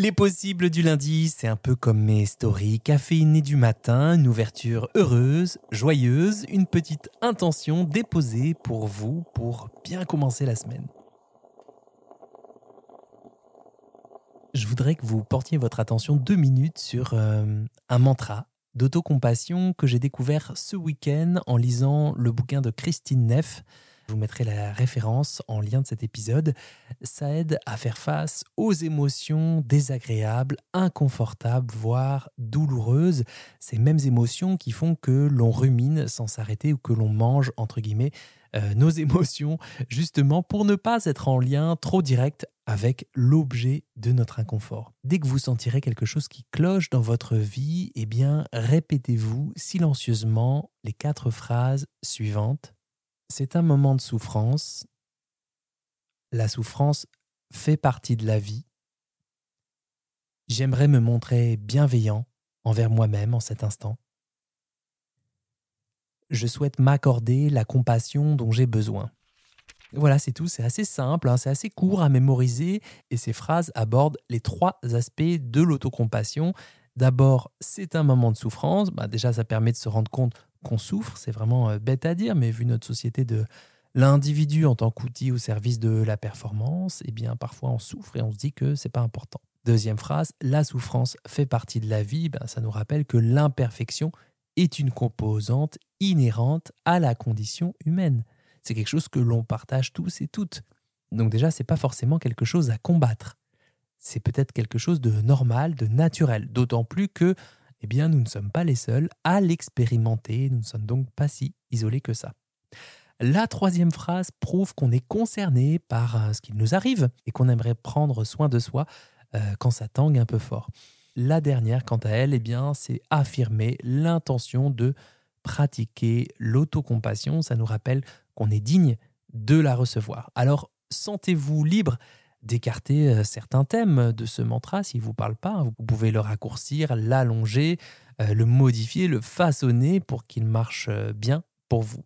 Les possibles du lundi, c'est un peu comme mes stories caféinées du matin, une ouverture heureuse, joyeuse, une petite intention déposée pour vous pour bien commencer la semaine. Je voudrais que vous portiez votre attention deux minutes sur euh, un mantra d'autocompassion que j'ai découvert ce week-end en lisant le bouquin de Christine Neff, je vous mettrai la référence en lien de cet épisode. Ça aide à faire face aux émotions désagréables, inconfortables, voire douloureuses. Ces mêmes émotions qui font que l'on rumine sans s'arrêter ou que l'on mange, entre guillemets, euh, nos émotions, justement pour ne pas être en lien trop direct avec l'objet de notre inconfort. Dès que vous sentirez quelque chose qui cloche dans votre vie, eh bien, répétez-vous silencieusement les quatre phrases suivantes. C'est un moment de souffrance. La souffrance fait partie de la vie. J'aimerais me montrer bienveillant envers moi-même en cet instant. Je souhaite m'accorder la compassion dont j'ai besoin. Voilà, c'est tout, c'est assez simple, hein, c'est assez court à mémoriser et ces phrases abordent les trois aspects de l'autocompassion. D'abord, c'est un moment de souffrance, bah, déjà ça permet de se rendre compte qu'on souffre. C'est vraiment euh, bête à dire, mais vu notre société de l'individu en tant qu'outil au service de la performance, eh bien parfois on souffre et on se dit que c'est pas important. Deuxième phrase, la souffrance fait partie de la vie. Ben, ça nous rappelle que l'imperfection est une composante inhérente à la condition humaine. C'est quelque chose que l'on partage tous et toutes. Donc déjà, c'est pas forcément quelque chose à combattre. C'est peut-être quelque chose de normal, de naturel. D'autant plus que eh bien nous ne sommes pas les seuls à l'expérimenter, nous ne sommes donc pas si isolés que ça. La troisième phrase prouve qu'on est concerné par euh, ce qui nous arrive et qu'on aimerait prendre soin de soi euh, quand ça tangue un peu fort. La dernière, quant à elle, eh bien, c'est affirmer l'intention de pratiquer l'autocompassion. Ça nous rappelle qu'on est digne de la recevoir. Alors, sentez-vous libre d'écarter euh, certains thèmes de ce mantra s'il ne vous parle pas. Vous pouvez le raccourcir, l'allonger, euh, le modifier, le façonner pour qu'il marche euh, bien pour vous.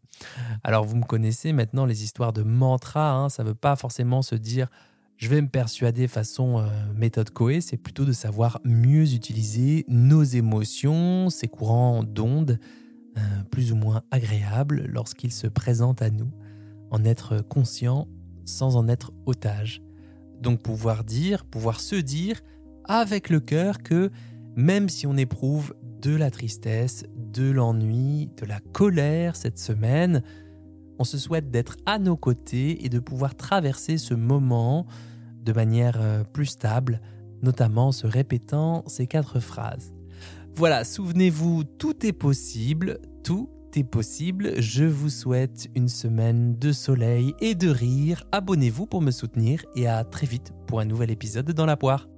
Alors vous me connaissez maintenant les histoires de mantra, hein, ça ne veut pas forcément se dire je vais me persuader façon méthode Coé, c'est plutôt de savoir mieux utiliser nos émotions, ces courants d'ondes plus ou moins agréables lorsqu'ils se présentent à nous, en être conscient sans en être otage. Donc pouvoir dire, pouvoir se dire avec le cœur que même si on éprouve de la tristesse, de l'ennui, de la colère cette semaine, on se souhaite d'être à nos côtés et de pouvoir traverser ce moment de manière euh, plus stable, notamment en se répétant ces quatre phrases. Voilà, souvenez-vous, tout est possible, tout possible. Je vous souhaite une semaine de soleil et de rire. Abonnez-vous pour me soutenir et à très vite pour un nouvel épisode dans la poire.